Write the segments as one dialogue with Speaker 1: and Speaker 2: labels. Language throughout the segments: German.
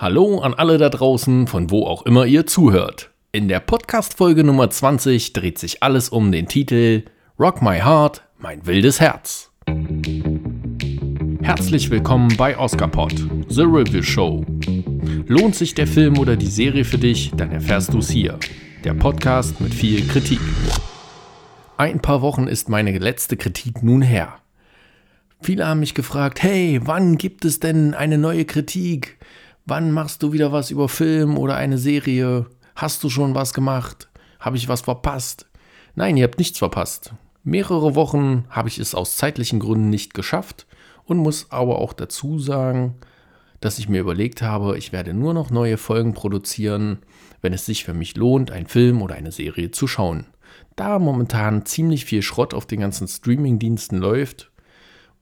Speaker 1: Hallo an alle da draußen, von wo auch immer ihr zuhört. In der Podcast-Folge Nummer 20 dreht sich alles um den Titel Rock My Heart, mein wildes Herz. Herzlich willkommen bei Oscarpod, The Review Show. Lohnt sich der Film oder die Serie für dich, dann erfährst du es hier. Der Podcast mit viel Kritik. Ein paar Wochen ist meine letzte Kritik nun her. Viele haben mich gefragt, hey, wann gibt es denn eine neue Kritik? Wann machst du wieder was über Film oder eine Serie? Hast du schon was gemacht? Habe ich was verpasst? Nein, ihr habt nichts verpasst. Mehrere Wochen habe ich es aus zeitlichen Gründen nicht geschafft und muss aber auch dazu sagen, dass ich mir überlegt habe, ich werde nur noch neue Folgen produzieren, wenn es sich für mich lohnt, einen Film oder eine Serie zu schauen. Da momentan ziemlich viel Schrott auf den ganzen Streaming-Diensten läuft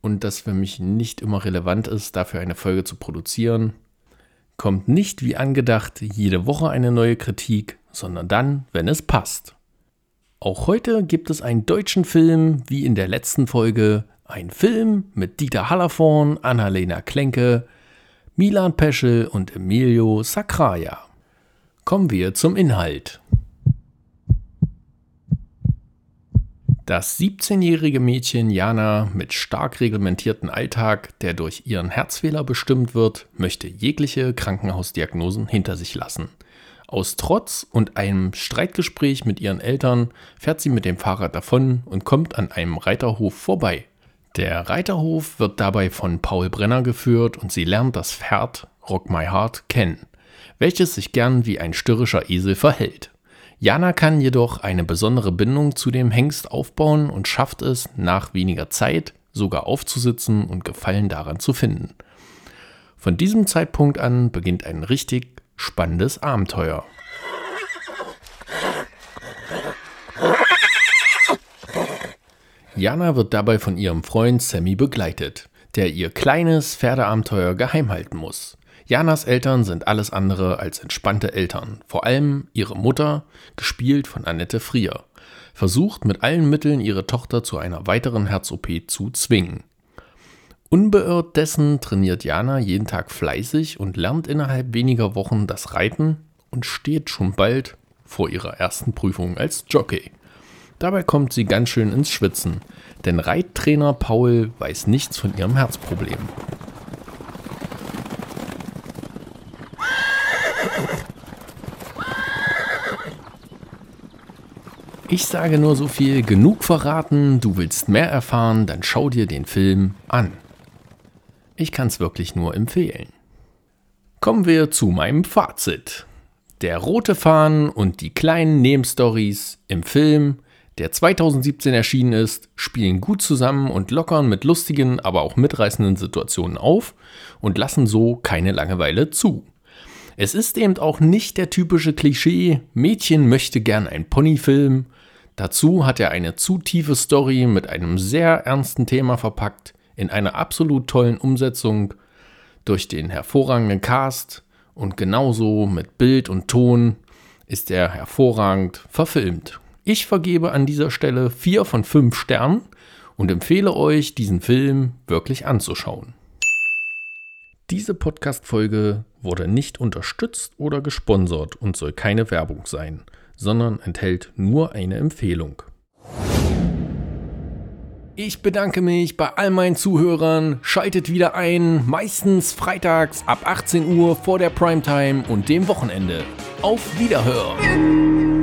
Speaker 1: und das für mich nicht immer relevant ist, dafür eine Folge zu produzieren, kommt nicht wie angedacht jede Woche eine neue Kritik, sondern dann, wenn es passt. Auch heute gibt es einen deutschen Film, wie in der letzten Folge, ein Film mit Dieter Hallervorn, Annalena Klenke, Milan Peschel und Emilio Sacraia. Kommen wir zum Inhalt. Das 17-jährige Mädchen Jana mit stark reglementierten Alltag, der durch ihren Herzfehler bestimmt wird, möchte jegliche Krankenhausdiagnosen hinter sich lassen. Aus Trotz und einem Streitgespräch mit ihren Eltern fährt sie mit dem Fahrrad davon und kommt an einem Reiterhof vorbei. Der Reiterhof wird dabei von Paul Brenner geführt und sie lernt das Pferd Rock My Heart kennen, welches sich gern wie ein störrischer Esel verhält. Jana kann jedoch eine besondere Bindung zu dem Hengst aufbauen und schafft es, nach weniger Zeit sogar aufzusitzen und Gefallen daran zu finden. Von diesem Zeitpunkt an beginnt ein richtig spannendes Abenteuer. Jana wird dabei von ihrem Freund Sammy begleitet, der ihr kleines Pferdeabenteuer geheim halten muss. Janas Eltern sind alles andere als entspannte Eltern. Vor allem ihre Mutter, gespielt von Annette Frier, versucht mit allen Mitteln ihre Tochter zu einer weiteren Herz-OP zu zwingen. Unbeirrt dessen trainiert Jana jeden Tag fleißig und lernt innerhalb weniger Wochen das Reiten und steht schon bald vor ihrer ersten Prüfung als Jockey. Dabei kommt sie ganz schön ins Schwitzen, denn Reittrainer Paul weiß nichts von ihrem Herzproblem. Ich sage nur so viel, genug verraten, du willst mehr erfahren, dann schau dir den Film an. Ich kann es wirklich nur empfehlen. Kommen wir zu meinem Fazit. Der rote Faden und die kleinen Nebenstories im Film, der 2017 erschienen ist, spielen gut zusammen und lockern mit lustigen, aber auch mitreißenden Situationen auf und lassen so keine Langeweile zu. Es ist eben auch nicht der typische Klischee, Mädchen möchte gern ein Ponyfilm Dazu hat er eine zu tiefe Story mit einem sehr ernsten Thema verpackt, in einer absolut tollen Umsetzung durch den hervorragenden Cast und genauso mit Bild und Ton ist er hervorragend verfilmt. Ich vergebe an dieser Stelle 4 von 5 Sternen und empfehle euch, diesen Film wirklich anzuschauen. Diese Podcast-Folge wurde nicht unterstützt oder gesponsert und soll keine Werbung sein sondern enthält nur eine Empfehlung. Ich bedanke mich bei all meinen Zuhörern. Schaltet wieder ein, meistens freitags ab 18 Uhr vor der Primetime und dem Wochenende. Auf Wiederhören!